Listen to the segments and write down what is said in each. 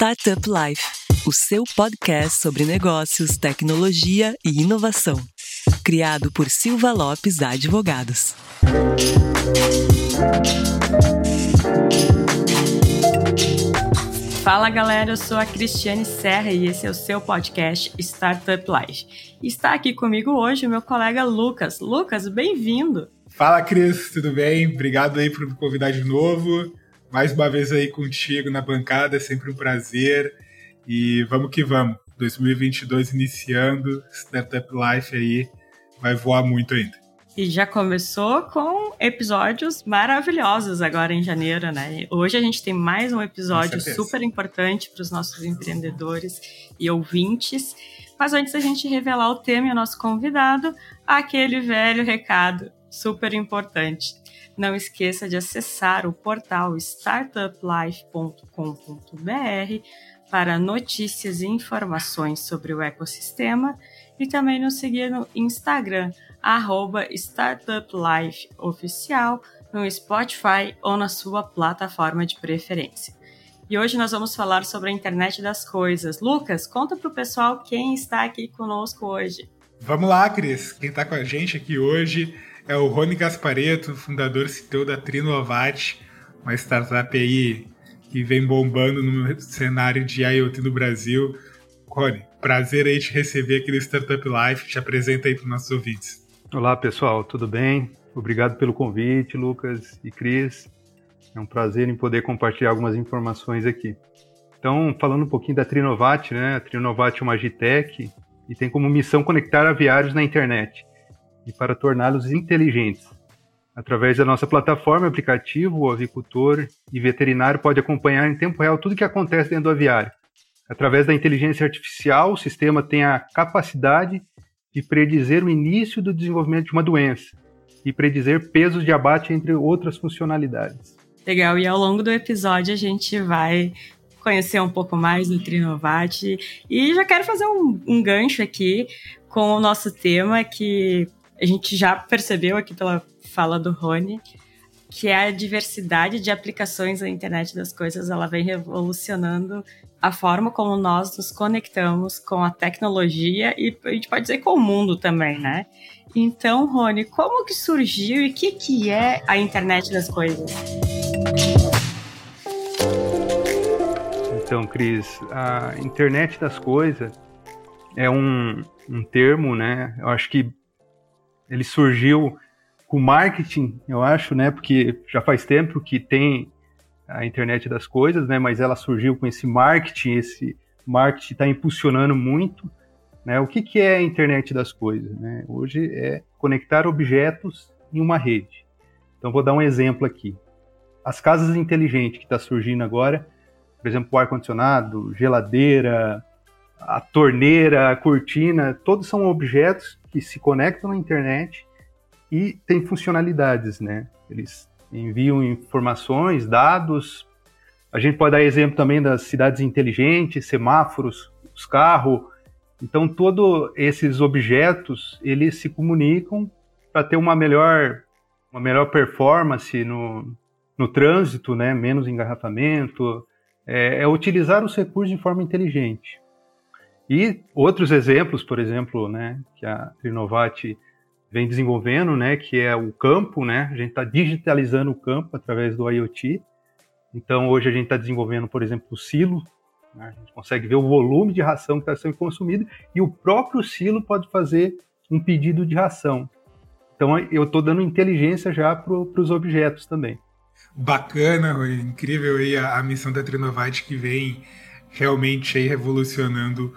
Startup Life, o seu podcast sobre negócios, tecnologia e inovação. Criado por Silva Lopes Advogados. Fala galera, eu sou a Cristiane Serra e esse é o seu podcast Startup Life. Está aqui comigo hoje o meu colega Lucas. Lucas, bem-vindo! Fala Cris, tudo bem? Obrigado aí por me convidar de novo mais uma vez aí contigo na bancada, é sempre um prazer. E vamos que vamos. 2022 iniciando, Startup Life aí vai voar muito ainda. E já começou com episódios maravilhosos agora em janeiro, né? Hoje a gente tem mais um episódio super importante para os nossos empreendedores e ouvintes. Mas antes da gente revelar o tema e o nosso convidado, aquele velho recado super importante. Não esqueça de acessar o portal startuplife.com.br para notícias e informações sobre o ecossistema e também nos seguir no Instagram, arroba StartupLifeOficial, no Spotify ou na sua plataforma de preferência. E hoje nós vamos falar sobre a internet das coisas. Lucas, conta para o pessoal quem está aqui conosco hoje. Vamos lá, Cris. Quem está com a gente aqui hoje é o Rony Gaspareto, fundador CTO da Trinovat, uma startup aí que vem bombando no cenário de IoT no Brasil. Rony, prazer aí te receber aqui no Startup Life. Te apresenta aí para os nossos ouvintes. Olá, pessoal, tudo bem? Obrigado pelo convite, Lucas e Cris. É um prazer em poder compartilhar algumas informações aqui. Então, falando um pouquinho da Trinovat, né? A Trinovat é uma Agitec e tem como missão conectar aviários na internet e para torná-los inteligentes. Através da nossa plataforma aplicativo, o avicultor e veterinário pode acompanhar em tempo real tudo o que acontece dentro do aviário. Através da inteligência artificial, o sistema tem a capacidade de predizer o início do desenvolvimento de uma doença e predizer pesos de abate, entre outras funcionalidades. Legal, e ao longo do episódio a gente vai conhecer um pouco mais do Trinovat e já quero fazer um, um gancho aqui com o nosso tema que a gente já percebeu aqui pela fala do Rony que a diversidade de aplicações da internet das coisas, ela vem revolucionando a forma como nós nos conectamos com a tecnologia e a gente pode dizer com o mundo também, né? Então, Rony, como que surgiu e o que, que é a internet das coisas? Então, Cris, a internet das coisas é um, um termo, né? Eu acho que ele surgiu com marketing, eu acho, né? Porque já faz tempo que tem a internet das coisas, né? Mas ela surgiu com esse marketing, esse marketing está impulsionando muito, né? O que, que é a internet das coisas? Né? Hoje é conectar objetos em uma rede. Então vou dar um exemplo aqui. As casas inteligentes que está surgindo agora, por exemplo, o ar condicionado, geladeira, a torneira, a cortina, todos são objetos que se conectam na internet e têm funcionalidades, né? Eles enviam informações, dados. A gente pode dar exemplo também das cidades inteligentes, semáforos, os carros. Então, todos esses objetos, eles se comunicam para ter uma melhor, uma melhor performance no, no trânsito, né? menos engarrafamento, é, é utilizar os recursos de forma inteligente. E outros exemplos, por exemplo, né, que a Trinovat vem desenvolvendo, né, que é o campo, né, a gente está digitalizando o campo através do IoT. Então, hoje a gente está desenvolvendo, por exemplo, o silo, né, a gente consegue ver o volume de ração que está sendo consumido e o próprio silo pode fazer um pedido de ração. Então, eu estou dando inteligência já para os objetos também. Bacana, incrível aí a, a missão da Trinovite que vem realmente aí revolucionando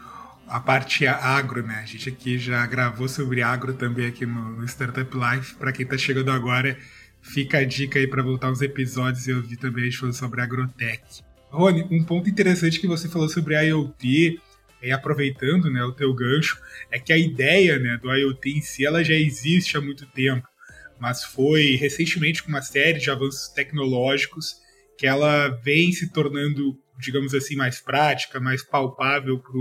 a parte agro, né? A gente aqui já gravou sobre agro também aqui no, Startup Life. Para quem está chegando agora, fica a dica aí para voltar uns episódios e ouvir também a gente falando sobre agrotech. Rony, um ponto interessante que você falou sobre IoT, e aproveitando né, o teu gancho, é que a ideia né, do IoT em si ela já existe há muito tempo, mas foi recentemente com uma série de avanços tecnológicos que ela vem se tornando, digamos assim, mais prática, mais palpável para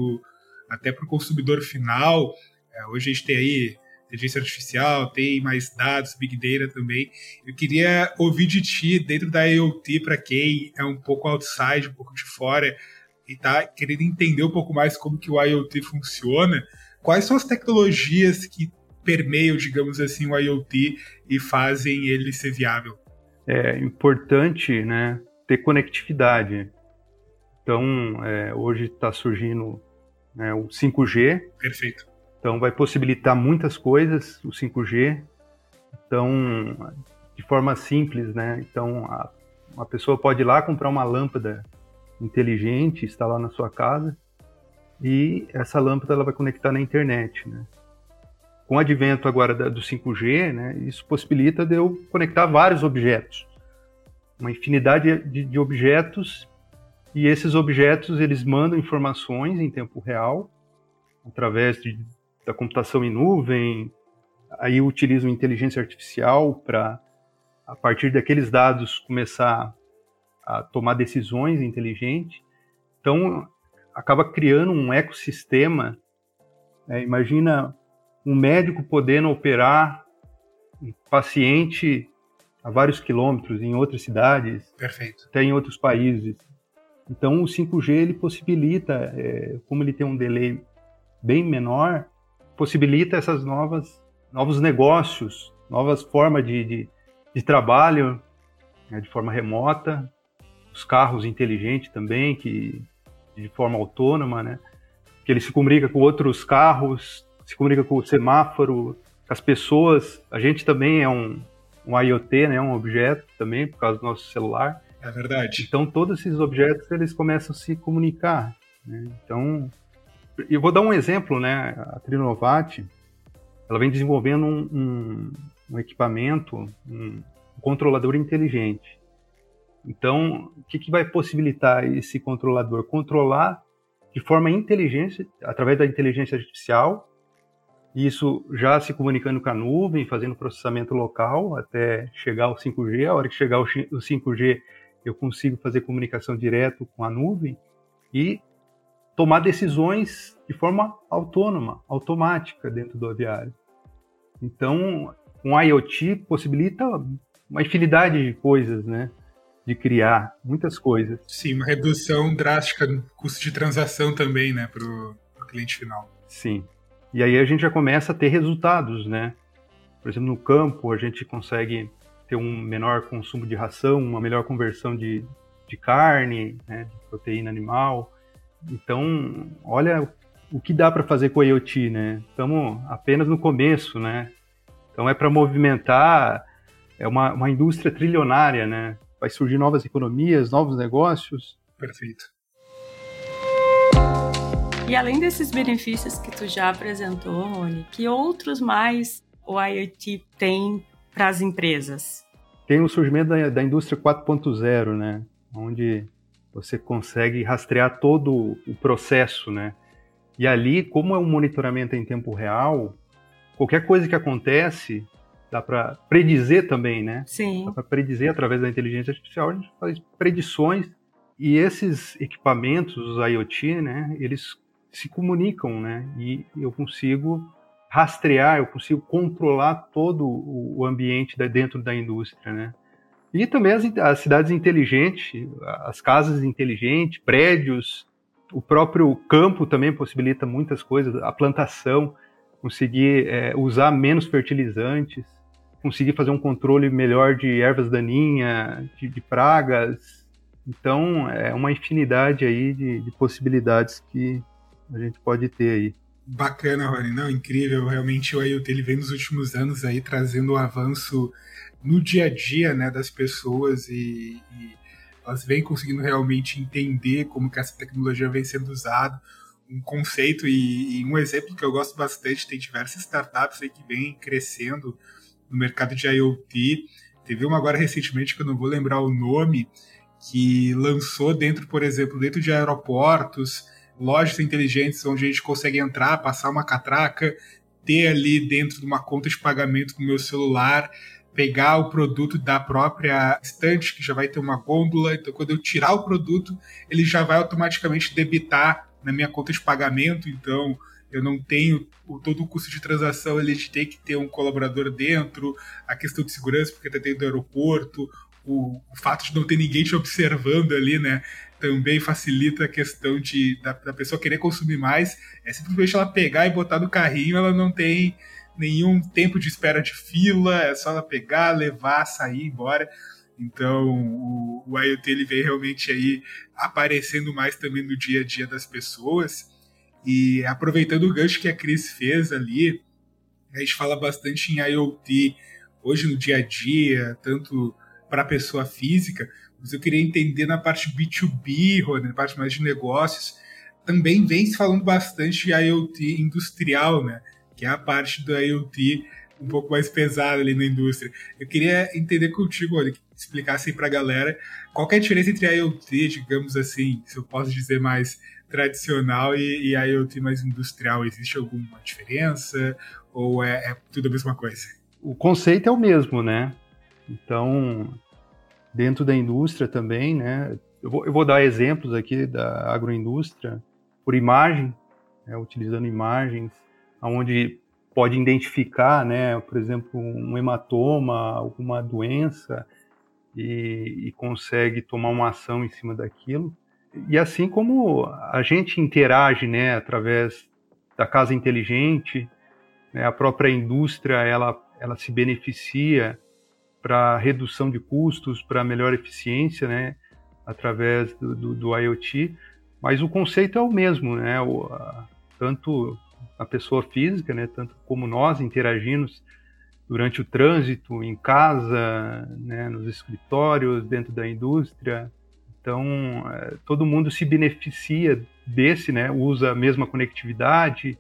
até para o consumidor final. É, hoje a gente tem aí inteligência artificial, tem mais dados, Big Data também. Eu queria ouvir de ti, dentro da IoT, para quem é um pouco outside, um pouco de fora, e está querendo entender um pouco mais como que o IoT funciona, quais são as tecnologias que permeiam, digamos assim, o IoT e fazem ele ser viável? É importante, né, ter conectividade. Então, é, hoje está surgindo né, o 5G. Perfeito. Então, vai possibilitar muitas coisas o 5G. Então, de forma simples, né? Então, a, uma pessoa pode ir lá comprar uma lâmpada inteligente, instalar na sua casa, e essa lâmpada ela vai conectar na internet, né? Com o advento agora da, do 5G, né, isso possibilita de eu conectar vários objetos, uma infinidade de, de objetos, e esses objetos eles mandam informações em tempo real através de, da computação em nuvem, aí utilizam inteligência artificial para a partir daqueles dados começar a tomar decisões inteligentes. Então, acaba criando um ecossistema. É, imagina um médico podendo operar um paciente a vários quilômetros em outras cidades, Perfeito. até em outros países. Então, o 5G ele possibilita, é, como ele tem um delay bem menor, possibilita essas novas novos negócios, novas formas de, de, de trabalho né, de forma remota, os carros inteligentes também, que de forma autônoma, né? Que ele se comunica com outros carros, se comunica com o semáforo, as pessoas. A gente também é um, um IoT, né? Um objeto também, por causa do nosso celular. É verdade. Então, todos esses objetos, eles começam a se comunicar. Né? Então, eu vou dar um exemplo, né? A Trinovat, ela vem desenvolvendo um, um, um equipamento, um controlador inteligente. Então, o que, que vai possibilitar esse controlador? Controlar de forma inteligente, através da inteligência artificial, isso já se comunicando com a nuvem, fazendo processamento local até chegar ao 5G. A hora que chegar o 5G, eu consigo fazer comunicação direto com a nuvem e tomar decisões de forma autônoma, automática dentro do aviário. Então, um IoT possibilita uma infinidade de coisas, né? De criar muitas coisas. Sim, uma redução drástica no custo de transação também, né, para o cliente final. Sim. E aí a gente já começa a ter resultados, né? Por exemplo, no campo a gente consegue ter um menor consumo de ração, uma melhor conversão de, de carne, né, de proteína animal. Então, olha o que dá para fazer com o IoT, né? Estamos apenas no começo, né? Então é para movimentar, é uma, uma indústria trilionária, né? Vai surgir novas economias, novos negócios. Perfeito. E além desses benefícios que tu já apresentou, Rony, que outros mais o IoT tem para as empresas? Tem o surgimento da, da indústria 4.0, né? Onde você consegue rastrear todo o processo, né? E ali, como é um monitoramento em tempo real, qualquer coisa que acontece dá para predizer também, né? Sim. Dá para predizer através da inteligência artificial, a gente faz predições e esses equipamentos, os IoT, né? Eles se comunicam, né? E eu consigo rastrear, eu consigo controlar todo o ambiente dentro da indústria, né? E também as, as cidades inteligentes, as casas inteligentes, prédios, o próprio campo também possibilita muitas coisas, a plantação, conseguir é, usar menos fertilizantes, conseguir fazer um controle melhor de ervas daninhas, de, de pragas. Então, é uma infinidade aí de, de, possibilidades que a gente pode ter aí. Bacana, Rony. Não, incrível. Realmente o IoT ele vem nos últimos anos aí trazendo um avanço no dia a dia né, das pessoas e, e elas vêm conseguindo realmente entender como que essa tecnologia vem sendo usada, um conceito e, e, um exemplo que eu gosto bastante, tem diversas startups aí que vêm crescendo no mercado de IoT. Teve uma agora recentemente que eu não vou lembrar o nome, que lançou dentro, por exemplo, dentro de aeroportos, lojas inteligentes onde a gente consegue entrar, passar uma catraca, ter ali dentro de uma conta de pagamento com o meu celular, pegar o produto da própria estante, que já vai ter uma gôndola. Então, quando eu tirar o produto, ele já vai automaticamente debitar na minha conta de pagamento. Então, eu não tenho todo o custo de transação, ele de ter que ter um colaborador dentro, a questão de segurança, porque está dentro do aeroporto, o, o, fato de não ter ninguém te observando ali, né? Também facilita a questão de da, da, pessoa querer consumir mais. É simplesmente ela pegar e botar no carrinho, ela não tem nenhum tempo de espera de fila, é só ela pegar, levar, sair, embora. Então o, o IoT ele vem realmente aí aparecendo mais também no dia a dia das pessoas. E aproveitando o gancho que a Cris fez ali, a gente fala bastante em IoT hoje no dia a dia, tanto para a pessoa física, mas eu queria entender na parte B2B, Rony, na parte mais de negócios, também vem se falando bastante de IoT industrial, né? Que é a parte do IoT um pouco mais pesada ali na indústria. Eu queria entender contigo, olha, que explicasse para a galera qual é a diferença entre IoT, digamos assim, se eu posso dizer mais tradicional e, e IoT mais industrial. Existe alguma diferença ou é, é tudo a mesma coisa? O conceito é o mesmo, né? Então, dentro da indústria também, né? Eu vou, eu vou dar exemplos aqui da agroindústria por imagem, né, utilizando imagens, onde pode identificar, né, por exemplo, um hematoma, alguma doença e, e consegue tomar uma ação em cima daquilo. E assim como a gente interage, né, através da casa inteligente, né, a própria indústria ela ela se beneficia para redução de custos, para melhor eficiência, né, através do, do, do, IoT. Mas o conceito é o mesmo, né? O, a, tanto a pessoa física, né, tanto como nós interagimos durante o trânsito, em casa, né, nos escritórios, dentro da indústria. Então, é, todo mundo se beneficia desse, né, usa a mesma conectividade.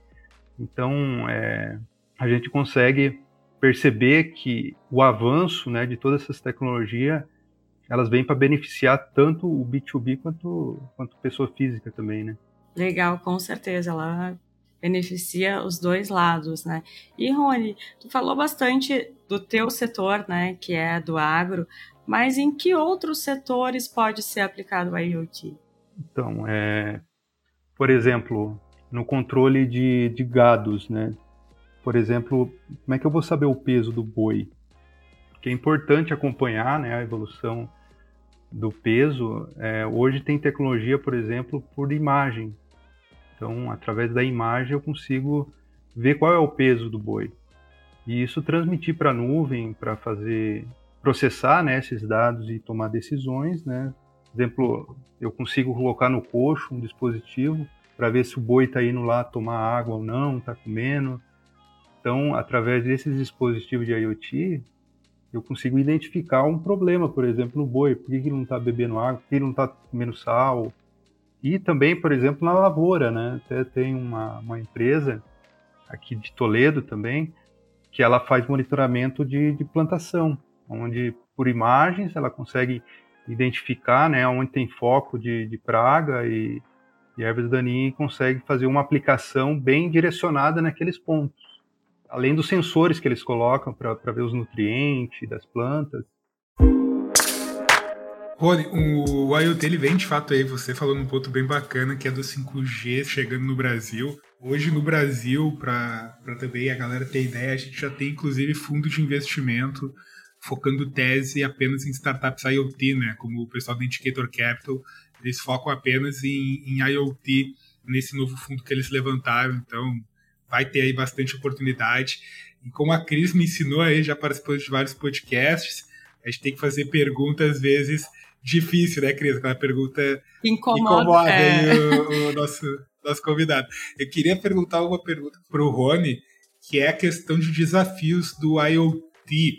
Então, é, a gente consegue perceber que o avanço né, de todas essas tecnologias elas vêm para beneficiar tanto o B2B quanto, quanto pessoa física também, né? Legal, com certeza. Ela beneficia os dois lados, né? E Rony, tu falou bastante do teu setor, né, que é do agro, mas em que outros setores pode ser aplicado o IoT? Então, é, por exemplo, no controle de, de gados, né? Por exemplo, como é que eu vou saber o peso do boi? Porque é importante acompanhar né, a evolução do peso. É, hoje tem tecnologia, por exemplo, por imagem. Então, através da imagem, eu consigo ver qual é o peso do boi. E isso transmitir para a nuvem, para fazer processar né, esses dados e tomar decisões. Né? Exemplo, eu consigo colocar no coxo um dispositivo para ver se o boi está indo lá tomar água ou não, está comendo então, através desses dispositivos de IoT, eu consigo identificar um problema, por exemplo, no boi. Por que ele não está bebendo água? Por que ele não está comendo sal? E também, por exemplo, na lavoura, né? Até tem uma, uma empresa aqui de Toledo também, que ela faz monitoramento de, de plantação, onde por imagens ela consegue identificar né, onde tem foco de, de praga e, e ervas daninhas e consegue fazer uma aplicação bem direcionada naqueles pontos além dos sensores que eles colocam para ver os nutrientes das plantas. Rony, o IoT ele vem de fato aí, você falou num ponto bem bacana que é do 5G chegando no Brasil. Hoje no Brasil, para também a galera ter ideia, a gente já tem inclusive fundo de investimento focando tese apenas em startups IoT, né? Como o pessoal da Indicator Capital, eles focam apenas em, em IoT nesse novo fundo que eles levantaram. Então, vai ter aí bastante oportunidade. E como a Cris me ensinou aí, já participou de vários podcasts, a gente tem que fazer perguntas, às vezes, difícil, né, Cris? Aquela pergunta incomoda, incomoda é. o, o, nosso, nosso convidado. Eu queria perguntar uma pergunta para o Rony, que é a questão de desafios do IoT.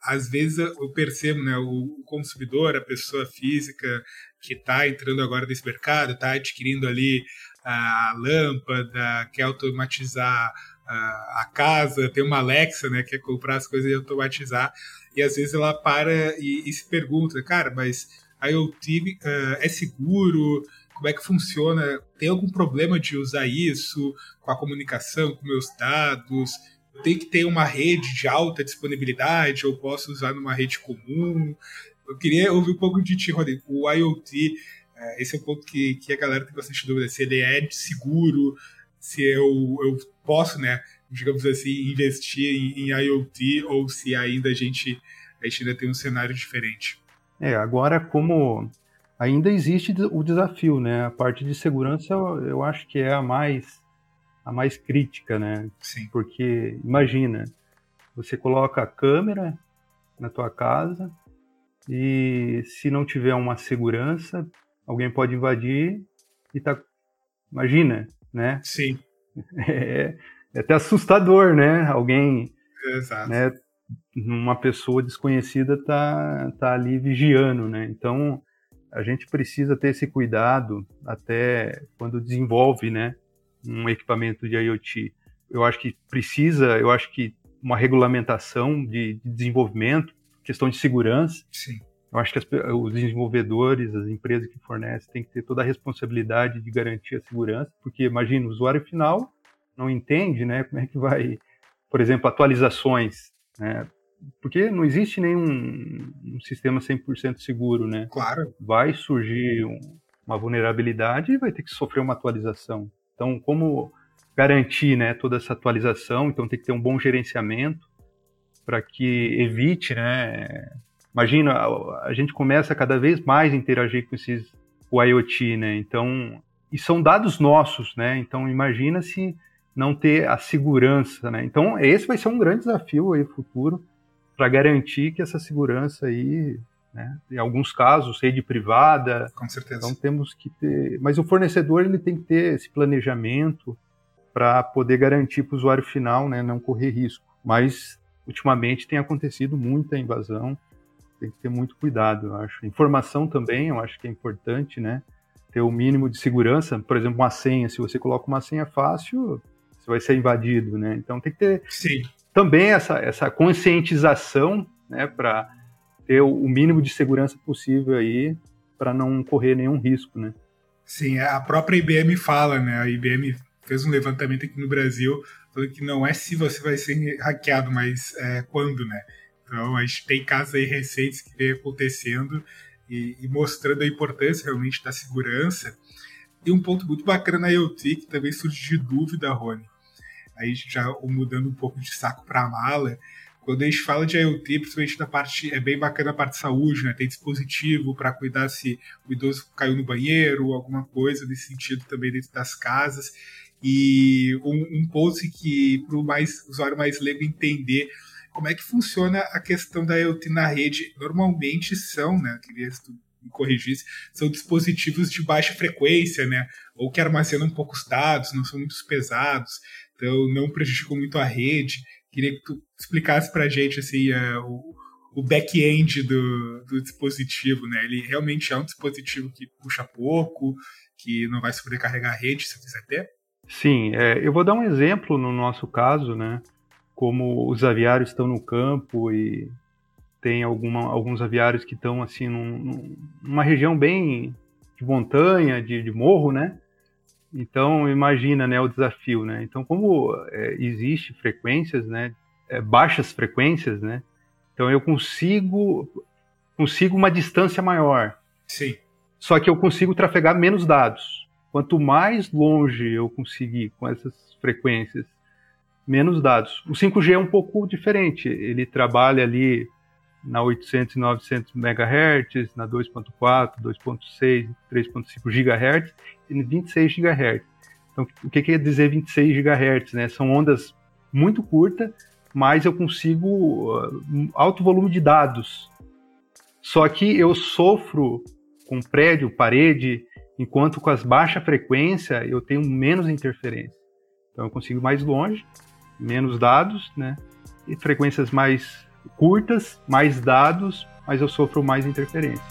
Às vezes eu percebo, né, o consumidor, a pessoa física que está entrando agora nesse mercado, está adquirindo ali a lâmpada, quer automatizar a, casa, tem uma Alexa, né, quer comprar as coisas e automatizar, e às vezes ela para e, e se pergunta, cara, mas a IoT uh, é seguro? Como é que funciona? Tem algum problema de usar isso com a comunicação, com meus dados? Tem que ter uma rede de alta disponibilidade ou posso usar numa rede comum? Eu queria ouvir um pouco de ti, Rodrigo. O IoT é, esse é um ponto que, que a galera tem bastante dúvida, se ele é seguro, se eu, eu posso, né, digamos assim, investir em, em IoT ou se ainda a gente, a gente ainda tem um cenário diferente. É, agora como ainda existe o desafio, né? A parte de segurança eu, eu acho que é a mais a mais crítica, né? Sim. Porque imagina, você coloca a câmera na tua casa e se não tiver uma segurança, alguém pode invadir e tá imagina, né? Sim. É, é até assustador, né? Alguém Exato. né, uma pessoa desconhecida tá, tá ali vigiando, né? Então, a gente precisa ter esse cuidado até quando desenvolve, né, um equipamento de IoT. Eu acho que precisa, eu acho que uma regulamentação de, de desenvolvimento, questão de segurança. Sim. Eu acho que as, os desenvolvedores, as empresas que fornecem, têm que ter toda a responsabilidade de garantir a segurança, porque imagina, o usuário final não entende, né, como é que vai, por exemplo, atualizações, né, porque não existe nenhum um sistema 100% seguro, né? Claro. Vai surgir um, uma vulnerabilidade e vai ter que sofrer uma atualização. Então, como garantir, né, toda essa atualização? Então, tem que ter um bom gerenciamento para que evite, né? Imagina, a, a, gente começa cada vez mais a interagir com esses o IoT, né? Então, e são dados nossos, né? Então, imagina se não ter a segurança, né? Então, esse vai ser um grande desafio aí futuro para garantir que essa segurança aí, né, em alguns casos, rede privada. Com certeza. Então temos que ter. Mas o fornecedor ele tem que ter esse planejamento para poder garantir para o usuário final, né, não correr risco. Mas ultimamente tem acontecido muita invasão, tem que ter muito cuidado, eu acho. Informação também, eu acho que é importante, né? Ter o mínimo de segurança, por exemplo, uma senha. Se você coloca uma senha fácil, você vai ser invadido, né? Então tem que ter Sim também essa, essa conscientização né, para ter o mínimo de segurança possível aí para não correr nenhum risco, né? Sim, a própria IBM fala, né? A IBM fez um levantamento aqui no Brasil falando que não é se você vai ser hackeado, mas é, quando, né? Então a gente tem casos aí recentes que vem acontecendo e, e, mostrando a importância realmente da segurança. E um ponto muito bacana na IoT que também surge de dúvida, Rony, aí já mudando um pouco de saco para mala, quando a gente fala de IoT, principalmente na parte, é bem bacana a parte de saúde, né? Tem dispositivo para cuidar se o idoso caiu no banheiro, alguma coisa nesse sentido também dentro das casas. E um, um ponto que para o mais, usuário mais leigo entender como é que funciona a questão da IoT na rede. Normalmente são, né? Queria que tu me corrigisse, são dispositivos de baixa frequência, né? Ou que armazenam poucos dados, não são muito pesados então não prejudicou muito a rede. Queria que tu explicasse para a gente assim, uh, o, o back-end do, do dispositivo. Né? Ele realmente é um dispositivo que puxa pouco, que não vai sobrecarregar a rede, se quiser ter? Sim, é, eu vou dar um exemplo no nosso caso, né? Como os aviários estão no campo e tem alguma, alguns aviários que estão assim num, numa região bem de montanha, de, de morro, né? Então, imagina, né, o desafio, né? Então, como é, existe frequências, né, é, baixas frequências, né? Então, eu consigo consigo uma distância maior. Sim. Só que eu consigo trafegar menos dados. Quanto mais longe eu conseguir com essas frequências, menos dados. O 5G é um pouco diferente. Ele trabalha ali na 800 e 900 MHz, na 2.4, 2.6, 3.5 GHz e 26 GHz. Então, o que quer dizer 26 GHz? Né? São ondas muito curtas, mas eu consigo uh, alto volume de dados. Só que eu sofro com prédio, parede, enquanto com as baixa frequência eu tenho menos interferência. Então eu consigo mais longe, menos dados, né? E frequências mais curtas, mais dados, mas eu sofro mais interferência.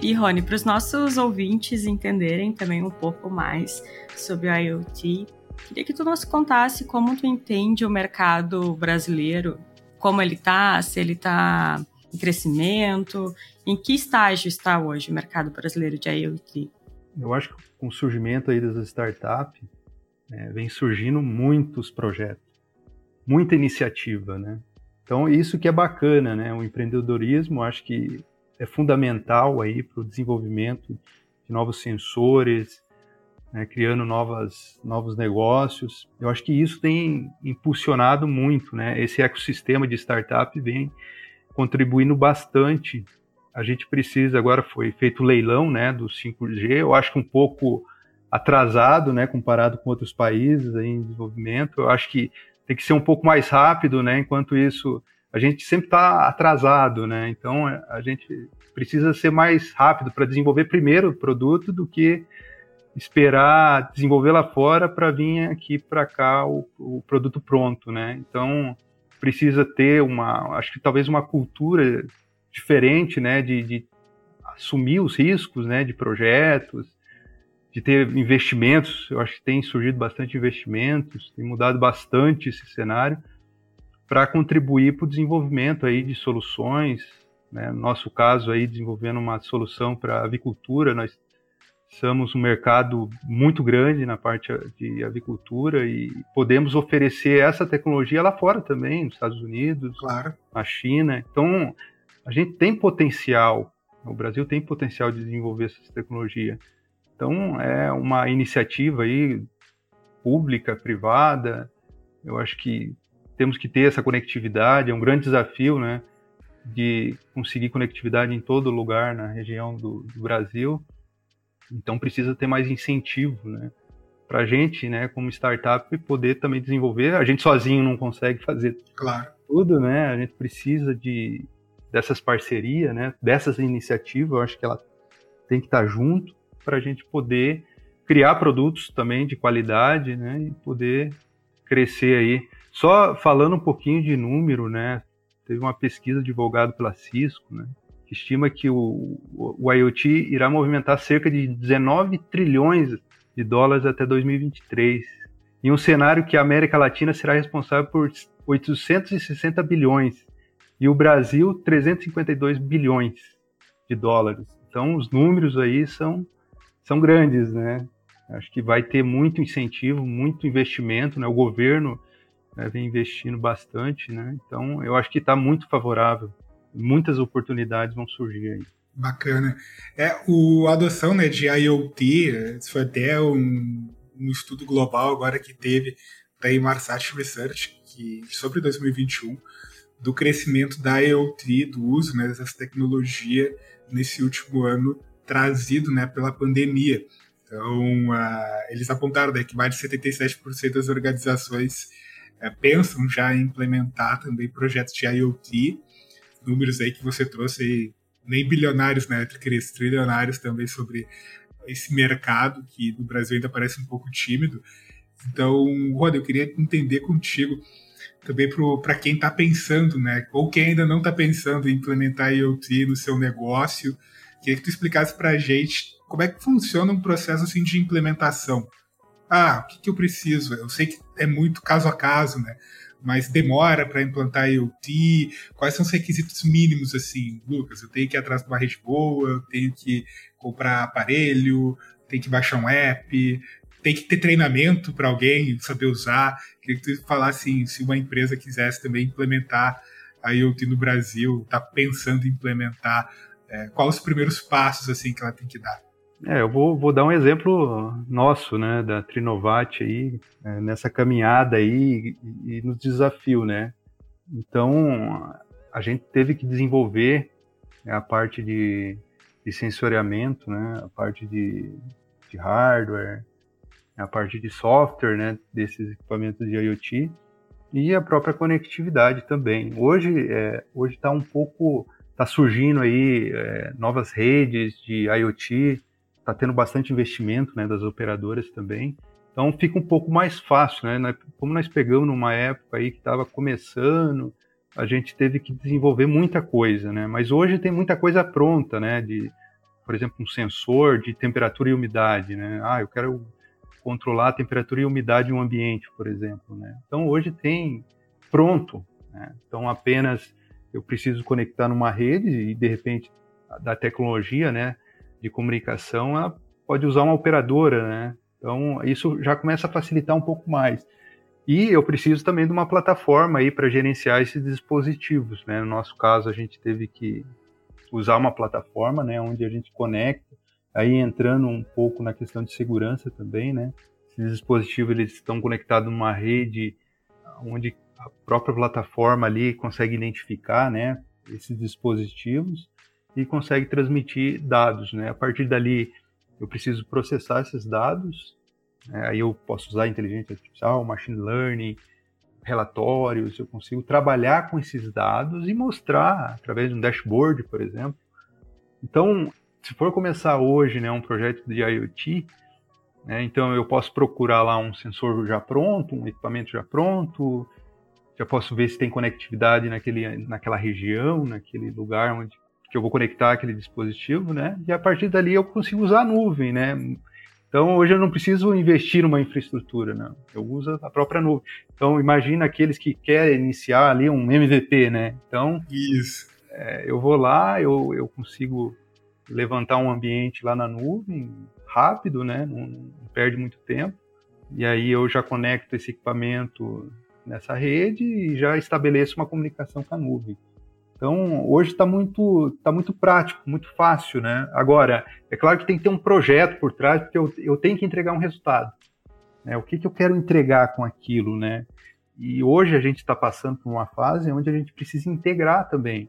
E Rony, para os nossos ouvintes entenderem também um pouco mais sobre o IoT, queria que tu nos contasse como tu entende o mercado brasileiro, como ele está, se ele está em crescimento, em que estágio está hoje o mercado brasileiro de IoT? Eu acho que com o surgimento aí das startups, é, vem surgindo muitos projetos, muita iniciativa, né? Então isso que é bacana, né? O empreendedorismo, acho que é fundamental aí para o desenvolvimento de novos sensores, né, criando novas, novos negócios. Eu acho que isso tem impulsionado muito, né? Esse ecossistema de startup vem contribuindo bastante. A gente precisa, agora foi feito o leilão né, do 5G, eu acho que um pouco atrasado, né, comparado com outros países em desenvolvimento. Eu acho que tem que ser um pouco mais rápido, né? Enquanto isso, a gente sempre está atrasado, né? Então a gente precisa ser mais rápido para desenvolver primeiro o produto do que esperar desenvolver lá fora para vir aqui para cá o, o, produto pronto, né? Então precisa ter uma, acho que talvez uma cultura diferente, né? De, de assumir os riscos, né? De projetos, de ter investimentos. Eu acho que tem surgido bastante investimentos, tem mudado bastante esse cenário para contribuir para o desenvolvimento aí de soluções. Né? No nosso caso aí desenvolvendo uma solução para avicultura, nós somos um mercado muito grande na parte de avicultura e podemos oferecer essa tecnologia lá fora também, nos Estados Unidos, claro. na China. Então a gente tem potencial, o Brasil tem potencial de desenvolver essa tecnologia. Então, é uma iniciativa aí pública, privada. Eu acho que temos que ter essa conectividade, é um grande desafio, né, de conseguir conectividade em todo lugar na região do, do Brasil. Então precisa ter mais incentivo, né, para a gente, né, como startup, poder também desenvolver. A gente sozinho não consegue fazer claro. tudo, né? A gente precisa de dessas parcerias, né, dessas iniciativas. Eu acho que ela tem que estar junto para a gente poder criar produtos também de qualidade, né, e poder crescer aí. Só falando um pouquinho de número, né, teve uma pesquisa divulgada pela Cisco, né, que estima que o, o IoT irá movimentar cerca de 19 trilhões de dólares até 2023, em um cenário que a América Latina será responsável por 860 bilhões e o Brasil 352 bilhões de dólares. Então os números aí são são grandes, né? Acho que vai ter muito incentivo, muito investimento, né? O governo né, vem investindo bastante, né? Então, eu acho que está muito favorável. Muitas oportunidades vão surgir aí. Bacana. É, o, a adoção né, de IoT, isso foi até um, um estudo global agora que teve da Inmarsat Research, que, sobre 2021, do crescimento da IoT, do uso né, dessa tecnologia nesse último ano trazido né, pela pandemia. Então, uh, eles apontaram né, que mais de 77% das organizações uh, pensam já em implementar também projetos de IoT, números aí que você trouxe, aí, nem bilionários, né, trilionários também sobre esse mercado que no Brasil ainda parece um pouco tímido. Então, Roda, eu queria entender contigo também para quem está pensando, né, ou quem ainda não está pensando em implementar IoT no seu negócio, Queria que tu explicasse para a gente como é que funciona um processo assim de implementação. Ah, o que, que eu preciso? Eu sei que é muito caso a caso, né? Mas demora para implantar IoT? Quais são os requisitos mínimos, assim, Lucas? Eu tenho que ir atrás de uma rede boa, eu tenho que comprar aparelho, tenho que baixar um app, tem que ter treinamento para alguém saber usar. Queria que tu falasse assim, se uma empresa quisesse também implementar a IoT no Brasil, está pensando em implementar é, quais os primeiros passos assim que ela tem que dar? É, eu vou, vou dar um exemplo nosso, né, da Trinovat aí, é, nessa caminhada aí e, e no desafio, né? Então, a gente teve que desenvolver né, a parte de, de sensoriamento, né, a parte de, de hardware, a parte de software, né, desses equipamentos de IoT e a própria conectividade também. Hoje é, hoje está um pouco Está surgindo aí é, novas redes de IoT, está tendo bastante investimento né, das operadoras também. Então fica um pouco mais fácil, né? Como nós pegamos numa época aí que estava começando, a gente teve que desenvolver muita coisa, né? Mas hoje tem muita coisa pronta, né? De, por exemplo, um sensor de temperatura e umidade, né? Ah, eu quero controlar a temperatura e umidade em um ambiente, por exemplo, né? Então hoje tem pronto, né? Então apenas eu preciso conectar numa rede e de repente da tecnologia, né, de comunicação, ela pode usar uma operadora, né? Então isso já começa a facilitar um pouco mais. E eu preciso também de uma plataforma aí para gerenciar esses dispositivos, né? No nosso caso a gente teve que usar uma plataforma, né, onde a gente conecta, aí entrando um pouco na questão de segurança também, né? Esses dispositivos eles estão conectados numa rede onde a própria plataforma ali consegue identificar, né? esses dispositivos e consegue transmitir dados, né? A partir dali, eu preciso processar esses dados, né? aí eu posso usar inteligência artificial, machine learning, relatórios, eu consigo trabalhar com esses dados e mostrar através de um dashboard, por exemplo. Então, se for começar hoje, né, um projeto de IoT, né, então eu posso procurar lá um sensor já pronto, um equipamento já pronto, já posso ver se tem conectividade naquele, naquela região, naquele lugar onde que eu vou conectar aquele dispositivo, né? E a partir dali eu consigo usar a nuvem, né? Então hoje eu não preciso investir numa infraestrutura, não. Eu uso a própria nuvem. Então imagina aqueles que querem iniciar ali um MVP, né? Então isso. É, eu vou lá, eu, eu consigo levantar um ambiente lá na nuvem rápido, né? Não, não perde muito tempo. E aí eu já conecto esse equipamento nessa rede e já estabeleço uma comunicação com a nuvem. Então, hoje está muito, tá muito prático, muito fácil, né? Agora, é claro que tem que ter um projeto por trás, porque eu, eu tenho que entregar um resultado. Né? O que, que eu quero entregar com aquilo, né? E hoje a gente está passando por uma fase onde a gente precisa integrar também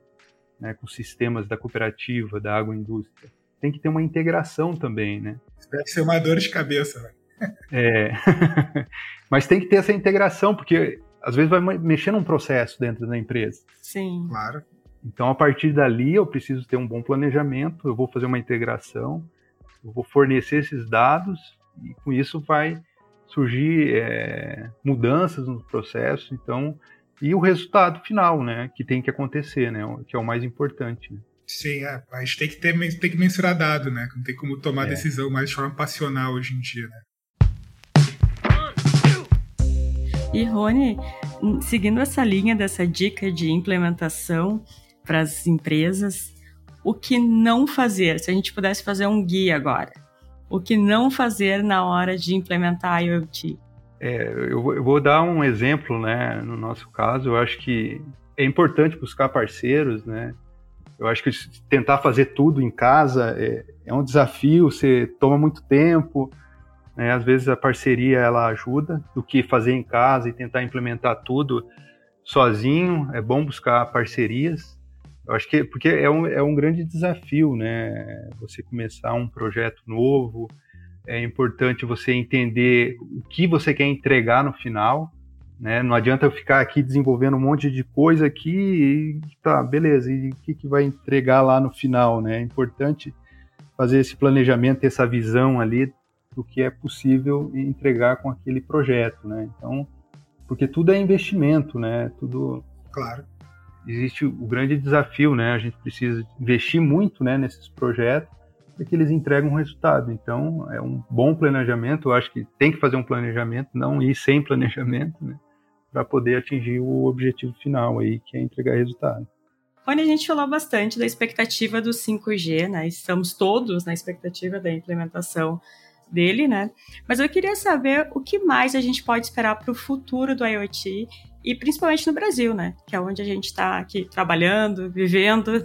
né, com sistemas da cooperativa, da agroindústria. Tem que ter uma integração também, né? Isso deve ser uma dor de cabeça, né? É. Mas tem que ter essa integração, porque às vezes vai mexer num processo dentro da empresa. Sim. Claro. Então, a partir dali, eu preciso ter um bom planejamento, eu vou fazer uma integração, eu vou fornecer esses dados, e com isso vai surgir é, mudanças no processo, então, e o resultado final, né, que tem que acontecer, né, que é o mais importante. Né? Sim, é, a gente tem que, ter, tem que mensurar dado, né, não tem como tomar é. decisão mais de forma passional hoje em dia, né. E Rony, seguindo essa linha dessa dica de implementação para as empresas, o que não fazer? Se a gente pudesse fazer um guia agora, o que não fazer na hora de implementar a IoT? É, eu, eu vou dar um exemplo, né? No nosso caso, eu acho que é importante buscar parceiros, né? Eu acho que tentar fazer tudo em casa é, é um desafio, você toma muito tempo, né? Às vezes a parceria ela ajuda do que fazer em casa e tentar implementar tudo sozinho. É bom buscar parcerias. Eu acho que porque é um, é um grande desafio, né? Você começar um projeto novo. É importante você entender o que você quer entregar no final. Né? Não adianta eu ficar aqui desenvolvendo um monte de coisa aqui e tá, beleza, e o que, que vai entregar lá no final, né? É importante fazer esse planejamento, ter essa visão ali do que é possível entregar com aquele projeto, né? Então, porque tudo é investimento, né? Tudo. Claro. Existe o grande desafio, né? A gente precisa investir muito, né, nesses projetos para que eles entregam um resultado. Então, é um bom planejamento. Eu acho que tem que fazer um planejamento, não ir sem planejamento, né? Para poder atingir o objetivo final aí, que é entregar resultado. Rony, a gente falou bastante da expectativa do 5G, né? Estamos todos na expectativa da implementação dele, né? Mas eu queria saber o que mais a gente pode esperar para o futuro do IoT e principalmente no Brasil, né? Que é onde a gente está aqui trabalhando, vivendo.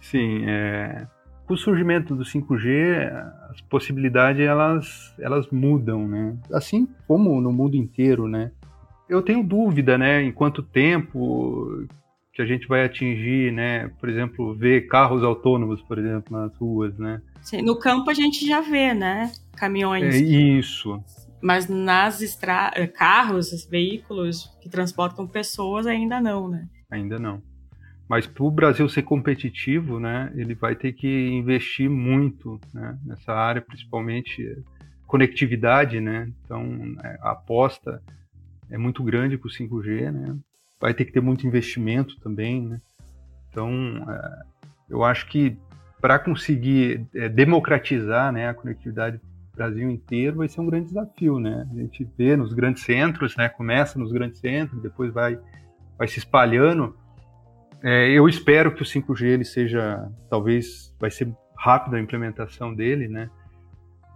Sim, é... com o surgimento do 5G, as possibilidades elas, elas mudam, né? Assim como no mundo inteiro, né? Eu tenho dúvida, né? Em quanto tempo que a gente vai atingir, né? Por exemplo, ver carros autônomos, por exemplo, nas ruas, né? Sim, no campo a gente já vê, né? Caminhões. É isso. Mas nas estradas, carros, veículos que transportam pessoas ainda não, né? Ainda não. Mas para o Brasil ser competitivo, né, ele vai ter que investir muito né, nessa área, principalmente conectividade, né? Então é, a aposta é muito grande para o 5G, né? vai ter que ter muito investimento também, né? Então, é, eu acho que para conseguir é, democratizar né, a conectividade do Brasil inteiro vai ser um grande desafio, né? A gente vê nos grandes centros, né? Começa nos grandes centros, depois vai, vai se espalhando. É, eu espero que o 5G ele seja, talvez, vai ser rápido a implementação dele, né?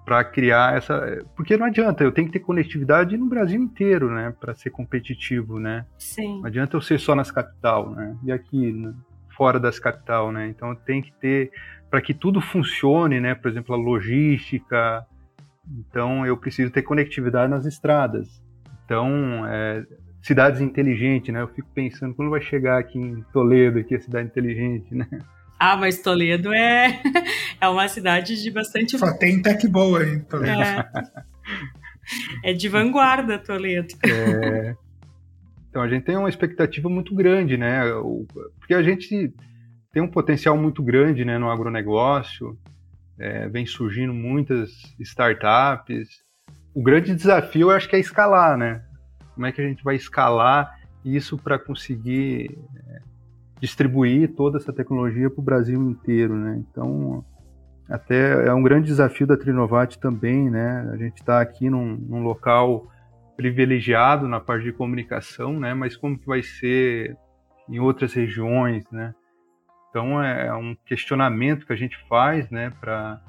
para criar essa. Porque não adianta, eu tenho que ter conectividade no Brasil inteiro, né? Para ser competitivo, né? Sim. Não adianta eu ser só nas capital, né? E aqui, né? fora das capital, né? Então tem que ter. Para que tudo funcione, né? Por exemplo, a logística. Então eu preciso ter conectividade nas estradas. Então, é, cidades inteligentes, né? Eu fico pensando quando vai chegar aqui em Toledo, aqui a cidade inteligente, né? Ah, mas Toledo é, é uma cidade de bastante. Só tem tech boa em Toledo. É, é de vanguarda, Toledo. É. Então a gente tem uma expectativa muito grande, né? Porque a gente tem um potencial muito grande né, no agronegócio, é, vem surgindo muitas startups. O grande desafio eu acho que é escalar, né? Como é que a gente vai escalar isso para conseguir é, distribuir toda essa tecnologia para o Brasil inteiro, né? Então, até é um grande desafio da Trinovat também, né? A gente está aqui num, num, local privilegiado na parte de comunicação, né? Mas como que vai ser em outras regiões, né? Então é, é um questionamento que a gente faz, né? Para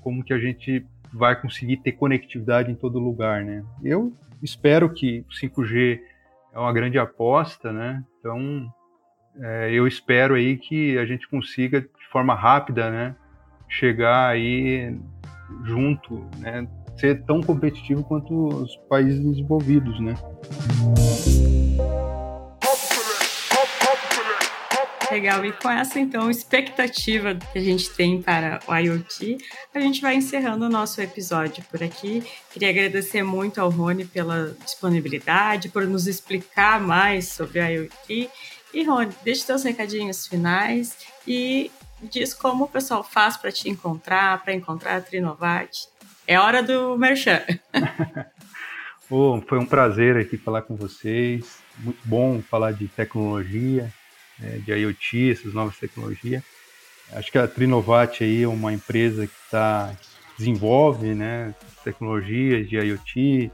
como que a gente vai conseguir ter conectividade em todo lugar, né? Eu espero que o 5G é uma grande aposta, né? Então é, eu espero aí que a gente consiga de forma rápida, né, chegar aí junto, né, ser tão competitivo quanto os países desenvolvidos, né. Legal, e com essa então expectativa que a gente tem para o IoT, a gente vai encerrando o nosso episódio por aqui. Queria agradecer muito ao Rony pela disponibilidade, por nos explicar mais sobre IoT e Rony, deixa seus recadinhos finais e diz como o pessoal faz para te encontrar, para encontrar a Trinovat. É hora do merchan. oh, foi um prazer aqui falar com vocês. Muito bom falar de tecnologia, né, de IoT, essas novas tecnologias. Acho que a Trinovat aí é uma empresa que tá, desenvolve né, tecnologias de IoT.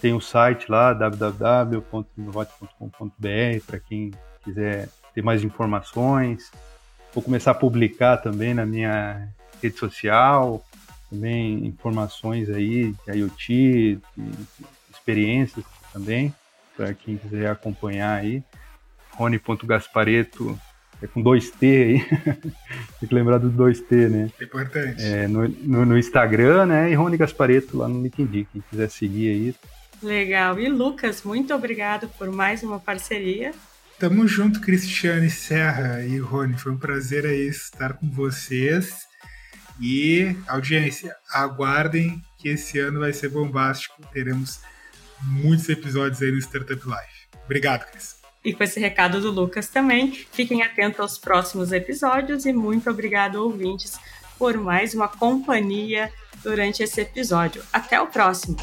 Tem um site lá, www.trinovat.com.br, para quem quiser ter mais informações. Vou começar a publicar também na minha rede social, também informações aí de IoT, de experiências também, para quem quiser acompanhar aí. Rony.gaspareto é com dois T aí. Tem que lembrar dos dois T, né? É importante. É, no, no, no, Instagram, né? E Rony Gaspareto lá no LinkedIn. Quem quiser seguir aí. Legal. E Lucas, muito obrigado por mais uma parceria. Tamo junto, Cristiane Serra e Rony. Foi um prazer aí estar com vocês. E, audiência, aguardem que esse ano vai ser bombástico. Teremos muitos episódios aí no Startup Life. Obrigado, Cris. E com esse recado do Lucas também, fiquem atentos aos próximos episódios e muito obrigado, ouvintes, por mais uma companhia durante esse episódio. Até o próximo!